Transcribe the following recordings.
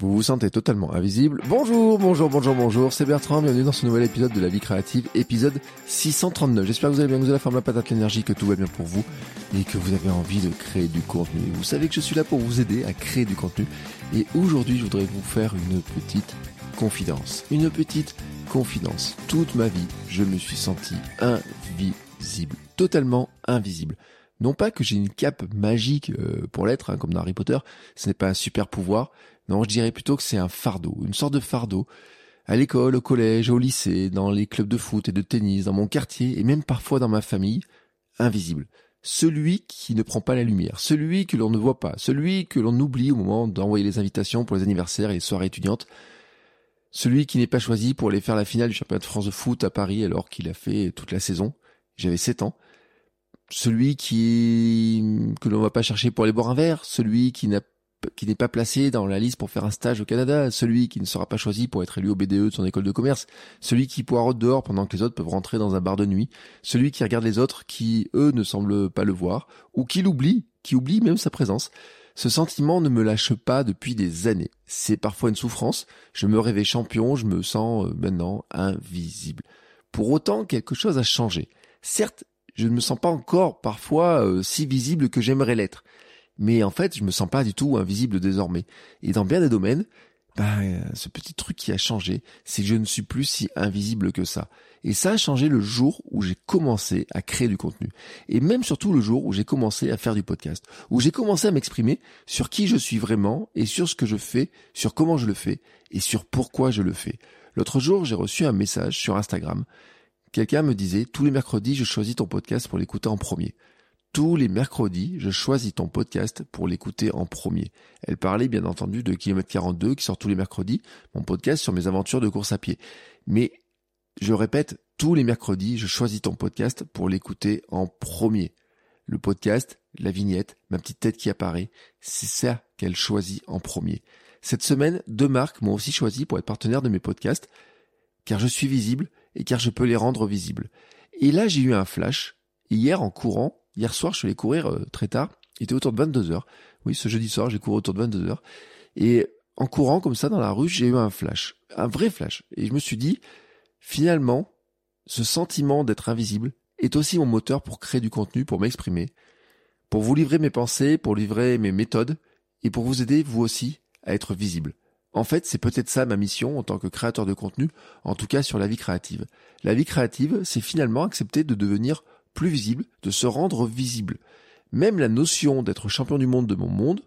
Vous vous sentez totalement invisible. Bonjour, bonjour, bonjour, bonjour. C'est Bertrand. Bienvenue dans ce nouvel épisode de La Vie Créative, épisode 639. J'espère que vous allez bien, que vous avez la forme, la patate, l'énergie, que tout va bien pour vous et que vous avez envie de créer du contenu. Vous savez que je suis là pour vous aider à créer du contenu. Et aujourd'hui, je voudrais vous faire une petite confidence. Une petite confidence. Toute ma vie, je me suis senti invisible. Totalement invisible. Non pas que j'ai une cape magique euh, pour l'être, hein, comme dans Harry Potter, ce n'est pas un super pouvoir, non, je dirais plutôt que c'est un fardeau, une sorte de fardeau. À l'école, au collège, au lycée, dans les clubs de foot et de tennis, dans mon quartier et même parfois dans ma famille, invisible. Celui qui ne prend pas la lumière, celui que l'on ne voit pas, celui que l'on oublie au moment d'envoyer les invitations pour les anniversaires et les soirées étudiantes, celui qui n'est pas choisi pour aller faire la finale du championnat de France de foot à Paris alors qu'il a fait toute la saison. J'avais 7 ans. Celui qui, que l'on va pas chercher pour aller boire un verre, celui qui n'est pas placé dans la liste pour faire un stage au Canada, celui qui ne sera pas choisi pour être élu au BDE de son école de commerce, celui qui poireaute dehors pendant que les autres peuvent rentrer dans un bar de nuit, celui qui regarde les autres qui, eux, ne semblent pas le voir, ou qui l'oublie, qui oublie même sa présence. Ce sentiment ne me lâche pas depuis des années. C'est parfois une souffrance. Je me rêvais champion, je me sens euh, maintenant invisible. Pour autant, quelque chose a changé. Certes, je ne me sens pas encore parfois euh, si visible que j'aimerais l'être mais en fait, je me sens pas du tout invisible désormais. Et dans bien des domaines, ben, ce petit truc qui a changé, c'est que je ne suis plus si invisible que ça. Et ça a changé le jour où j'ai commencé à créer du contenu. Et même surtout le jour où j'ai commencé à faire du podcast. Où j'ai commencé à m'exprimer sur qui je suis vraiment et sur ce que je fais, sur comment je le fais et sur pourquoi je le fais. L'autre jour, j'ai reçu un message sur Instagram. Quelqu'un me disait, tous les mercredis, je choisis ton podcast pour l'écouter en premier tous les mercredis, je choisis ton podcast pour l'écouter en premier. Elle parlait bien entendu de Kilomètre 42 qui sort tous les mercredis, mon podcast sur mes aventures de course à pied. Mais je répète, tous les mercredis, je choisis ton podcast pour l'écouter en premier. Le podcast, la vignette, ma petite tête qui apparaît, c'est ça qu'elle choisit en premier. Cette semaine, deux marques m'ont aussi choisi pour être partenaire de mes podcasts, car je suis visible et car je peux les rendre visibles. Et là, j'ai eu un flash. Hier, en courant, Hier soir, je suis allé courir euh, très tard. Il était autour de 22 heures. Oui, ce jeudi soir, j'ai couru autour de 22 heures. Et en courant comme ça dans la rue, j'ai eu un flash. Un vrai flash. Et je me suis dit, finalement, ce sentiment d'être invisible est aussi mon moteur pour créer du contenu, pour m'exprimer, pour vous livrer mes pensées, pour livrer mes méthodes et pour vous aider, vous aussi, à être visible. En fait, c'est peut-être ça ma mission en tant que créateur de contenu, en tout cas sur la vie créative. La vie créative, c'est finalement accepter de devenir plus visible, de se rendre visible. Même la notion d'être champion du monde de mon monde,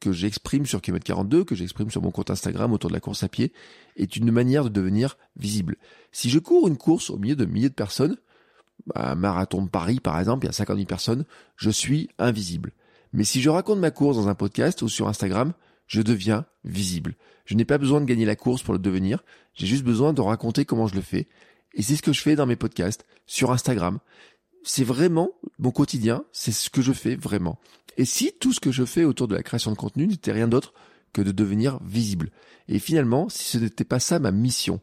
que j'exprime sur km 42, que j'exprime sur mon compte Instagram autour de la course à pied, est une manière de devenir visible. Si je cours une course au milieu de milliers de personnes, un marathon de Paris par exemple, il y a 50 000 personnes, je suis invisible. Mais si je raconte ma course dans un podcast ou sur Instagram, je deviens visible. Je n'ai pas besoin de gagner la course pour le devenir, j'ai juste besoin de raconter comment je le fais. Et c'est ce que je fais dans mes podcasts, sur Instagram c'est vraiment mon quotidien, c'est ce que je fais vraiment. Et si tout ce que je fais autour de la création de contenu n'était rien d'autre que de devenir visible. Et finalement, si ce n'était pas ça ma mission.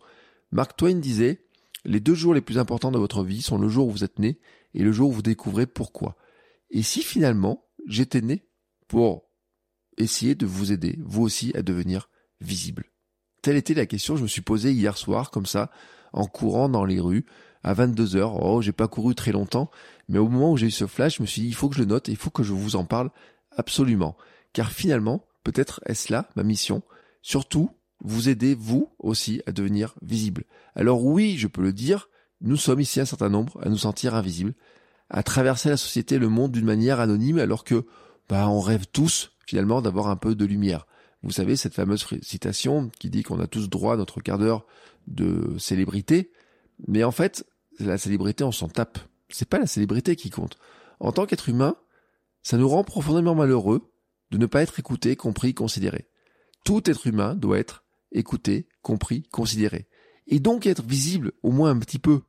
Mark Twain disait, les deux jours les plus importants de votre vie sont le jour où vous êtes né et le jour où vous découvrez pourquoi. Et si finalement, j'étais né pour essayer de vous aider, vous aussi, à devenir visible. Telle était la question que je me suis posée hier soir, comme ça, en courant dans les rues, à 22 heures. Oh, j'ai pas couru très longtemps, mais au moment où j'ai eu ce flash, je me suis dit, il faut que je le note il faut que je vous en parle absolument. Car finalement, peut-être est-ce là ma mission. Surtout, vous aider, vous aussi, à devenir visible. Alors oui, je peux le dire, nous sommes ici un certain nombre à nous sentir invisibles, à traverser la société, le monde d'une manière anonyme, alors que, bah, on rêve tous, finalement, d'avoir un peu de lumière. Vous savez, cette fameuse citation qui dit qu'on a tous droit à notre quart d'heure de célébrité. Mais en fait, la célébrité, on s'en tape. C'est pas la célébrité qui compte. En tant qu'être humain, ça nous rend profondément malheureux de ne pas être écouté, compris, considéré. Tout être humain doit être écouté, compris, considéré. Et donc être visible au moins un petit peu.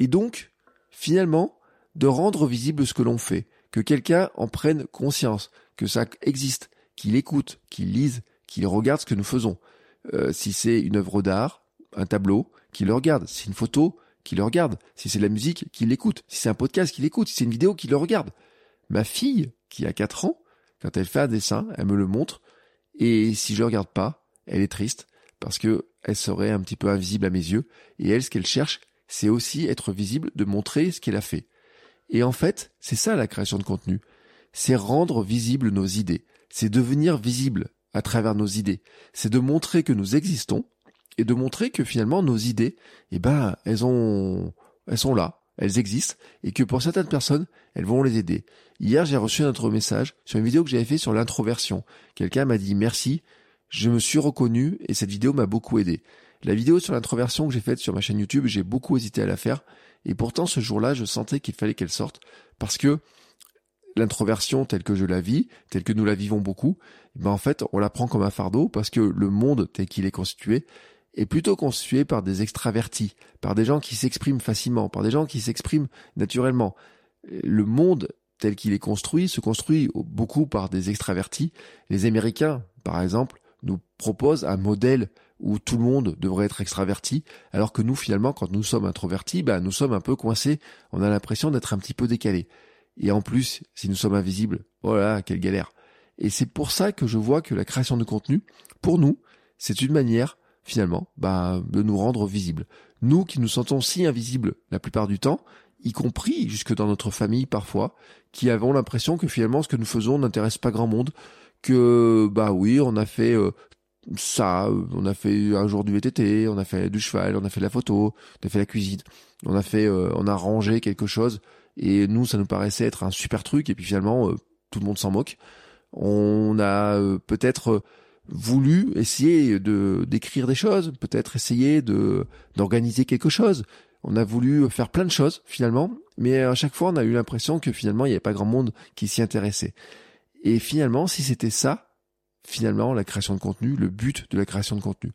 Et donc, finalement, de rendre visible ce que l'on fait, que quelqu'un en prenne conscience, que ça existe, qu'il écoute, qu'il lise, qu'il regarde ce que nous faisons. Euh, si c'est une œuvre d'art, un tableau, qu'il le regarde. Si c'est une photo, qu'il le regarde. Si c'est de la musique, qu'il l'écoute. Si c'est un podcast, qu'il écoute. Si c'est une vidéo, qu'il le regarde. Ma fille, qui a 4 ans, quand elle fait un dessin, elle me le montre. Et si je le regarde pas, elle est triste parce que elle serait un petit peu invisible à mes yeux. Et elle, ce qu'elle cherche, c'est aussi être visible, de montrer ce qu'elle a fait. Et en fait, c'est ça la création de contenu. C'est rendre visibles nos idées. C'est devenir visible à travers nos idées. C'est de montrer que nous existons et de montrer que finalement nos idées, eh ben, elles ont, elles sont là, elles existent et que pour certaines personnes, elles vont les aider. Hier, j'ai reçu un autre message sur une vidéo que j'avais fait sur l'introversion. Quelqu'un m'a dit merci, je me suis reconnu et cette vidéo m'a beaucoup aidé. La vidéo sur l'introversion que j'ai faite sur ma chaîne YouTube, j'ai beaucoup hésité à la faire et pourtant ce jour-là, je sentais qu'il fallait qu'elle sorte parce que l'introversion telle que je la vis, telle que nous la vivons beaucoup, ben en fait, on la prend comme un fardeau parce que le monde tel qu'il est constitué est plutôt constitué par des extravertis, par des gens qui s'expriment facilement, par des gens qui s'expriment naturellement. Le monde tel qu'il est construit se construit beaucoup par des extravertis. Les Américains, par exemple, nous proposent un modèle où tout le monde devrait être extraverti, alors que nous, finalement, quand nous sommes introvertis, ben, nous sommes un peu coincés, on a l'impression d'être un petit peu décalés. Et en plus, si nous sommes invisibles, voilà, quelle galère. Et c'est pour ça que je vois que la création de contenu, pour nous, c'est une manière finalement, bah, de nous rendre visibles. Nous qui nous sentons si invisibles la plupart du temps, y compris jusque dans notre famille parfois, qui avons l'impression que finalement ce que nous faisons n'intéresse pas grand monde, que bah oui, on a fait euh, ça, on a fait un jour du VTT, on a fait du cheval, on a fait la photo, on a fait la cuisine, on a fait, euh, on a rangé quelque chose, et nous ça nous paraissait être un super truc, et puis finalement euh, tout le monde s'en moque. On a peut-être voulu essayer de d'écrire des choses, peut-être essayer de d'organiser quelque chose. On a voulu faire plein de choses finalement, mais à chaque fois on a eu l'impression que finalement il n'y avait pas grand monde qui s'y intéressait. Et finalement, si c'était ça, finalement la création de contenu, le but de la création de contenu.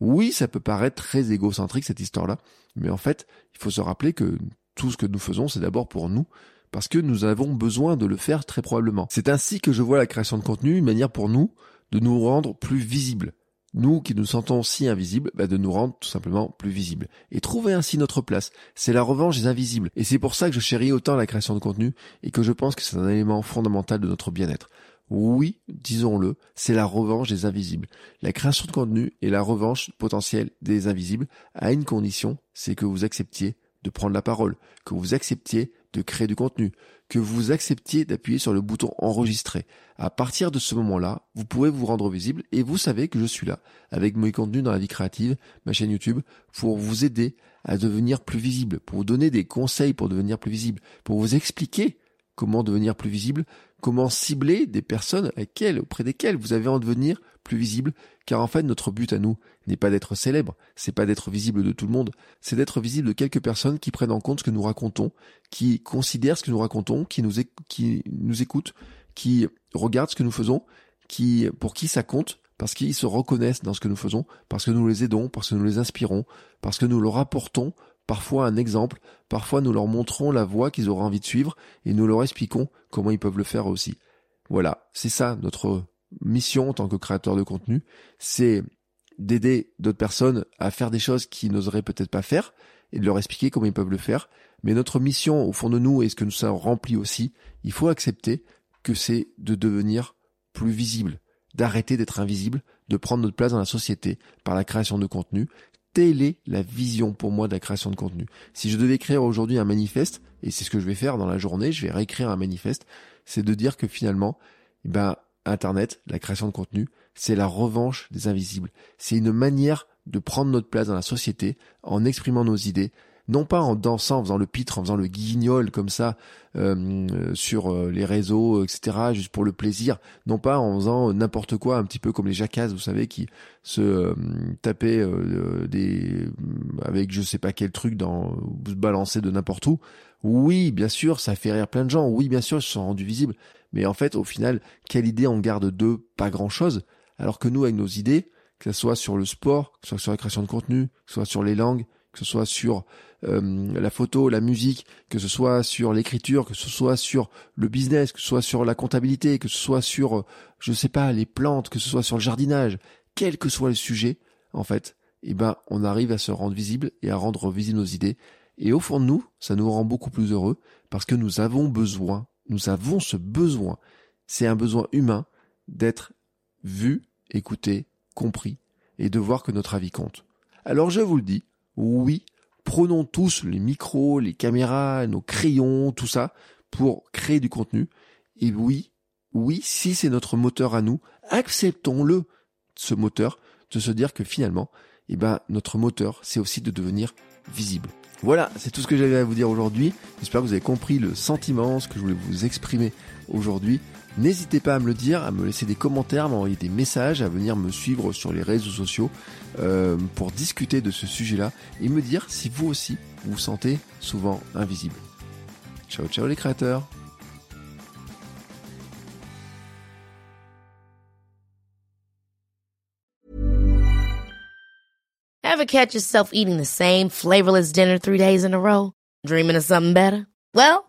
Oui, ça peut paraître très égocentrique cette histoire-là, mais en fait, il faut se rappeler que tout ce que nous faisons, c'est d'abord pour nous, parce que nous avons besoin de le faire très probablement. C'est ainsi que je vois la création de contenu, une manière pour nous de nous rendre plus visibles. Nous qui nous sentons si invisibles, bah de nous rendre tout simplement plus visibles. Et trouver ainsi notre place. C'est la revanche des invisibles. Et c'est pour ça que je chéris autant la création de contenu et que je pense que c'est un élément fondamental de notre bien-être. Oui, disons-le, c'est la revanche des invisibles. La création de contenu est la revanche potentielle des invisibles à une condition, c'est que vous acceptiez de prendre la parole, que vous acceptiez de créer du contenu, que vous acceptiez d'appuyer sur le bouton enregistrer. À partir de ce moment-là, vous pouvez vous rendre visible et vous savez que je suis là avec mes contenus dans la vie créative, ma chaîne YouTube, pour vous aider à devenir plus visible, pour vous donner des conseils pour devenir plus visible, pour vous expliquer comment devenir plus visible, comment cibler des personnes auprès desquelles vous avez envie de devenir plus visible, car en fait notre but à nous n'est pas d'être célèbre, c'est pas d'être visible de tout le monde, c'est d'être visible de quelques personnes qui prennent en compte ce que nous racontons, qui considèrent ce que nous racontons, qui nous, qui nous écoutent, qui regardent ce que nous faisons, qui, pour qui ça compte, parce qu'ils se reconnaissent dans ce que nous faisons, parce que nous les aidons, parce que nous les inspirons, parce que nous leur apportons parfois un exemple, parfois nous leur montrons la voie qu'ils auraient envie de suivre et nous leur expliquons comment ils peuvent le faire aussi. Voilà, c'est ça notre mission en tant que créateur de contenu, c'est d'aider d'autres personnes à faire des choses qu'ils n'oseraient peut-être pas faire et de leur expliquer comment ils peuvent le faire. Mais notre mission au fond de nous et ce que nous sommes remplis aussi, il faut accepter que c'est de devenir plus visible, d'arrêter d'être invisible, de prendre notre place dans la société par la création de contenu, telle est la vision pour moi de la création de contenu. Si je devais écrire aujourd'hui un manifeste, et c'est ce que je vais faire dans la journée, je vais réécrire un manifeste, c'est de dire que finalement, eh ben, Internet, la création de contenu, c'est la revanche des invisibles. C'est une manière de prendre notre place dans la société en exprimant nos idées, non pas en dansant, en faisant le pitre, en faisant le guignol comme ça euh, sur euh, les réseaux, etc., juste pour le plaisir, non pas en faisant n'importe quoi, un petit peu comme les jacasses, vous savez, qui se euh, tapaient des avec je sais pas quel truc dans se balancer de n'importe où. Oui, bien sûr, ça fait rire plein de gens. Oui, bien sûr, ils se sont rendus visibles. Mais en fait, au final, quelle idée on garde d'eux Pas grand-chose. Alors que nous, avec nos idées, que ce soit sur le sport, que ce soit sur la création de contenu, que ce soit sur les langues, que ce soit sur euh, la photo, la musique, que ce soit sur l'écriture, que ce soit sur le business, que ce soit sur la comptabilité, que ce soit sur, euh, je sais pas, les plantes, que ce soit sur le jardinage, quel que soit le sujet, en fait, eh ben, on arrive à se rendre visible et à rendre visibles nos idées. Et au fond de nous, ça nous rend beaucoup plus heureux parce que nous avons besoin, nous avons ce besoin, c'est un besoin humain d'être vu, écouté, compris et de voir que notre avis compte. Alors je vous le dis, oui, prenons tous les micros, les caméras, nos crayons, tout ça pour créer du contenu. Et oui, oui, si c'est notre moteur à nous, acceptons-le, ce moteur, de se dire que finalement, eh ben, notre moteur, c'est aussi de devenir visible. Voilà, c'est tout ce que j'avais à vous dire aujourd'hui. J'espère que vous avez compris le sentiment, ce que je voulais vous exprimer aujourd'hui. N'hésitez pas à me le dire, à me laisser des commentaires, à m'envoyer des messages, à venir me suivre sur les réseaux sociaux euh, pour discuter de ce sujet-là et me dire si vous aussi vous vous sentez souvent invisible. Ciao ciao les créateurs Ever catch yourself eating the same flavorless dinner three days in a row? Dreaming of something better? Well,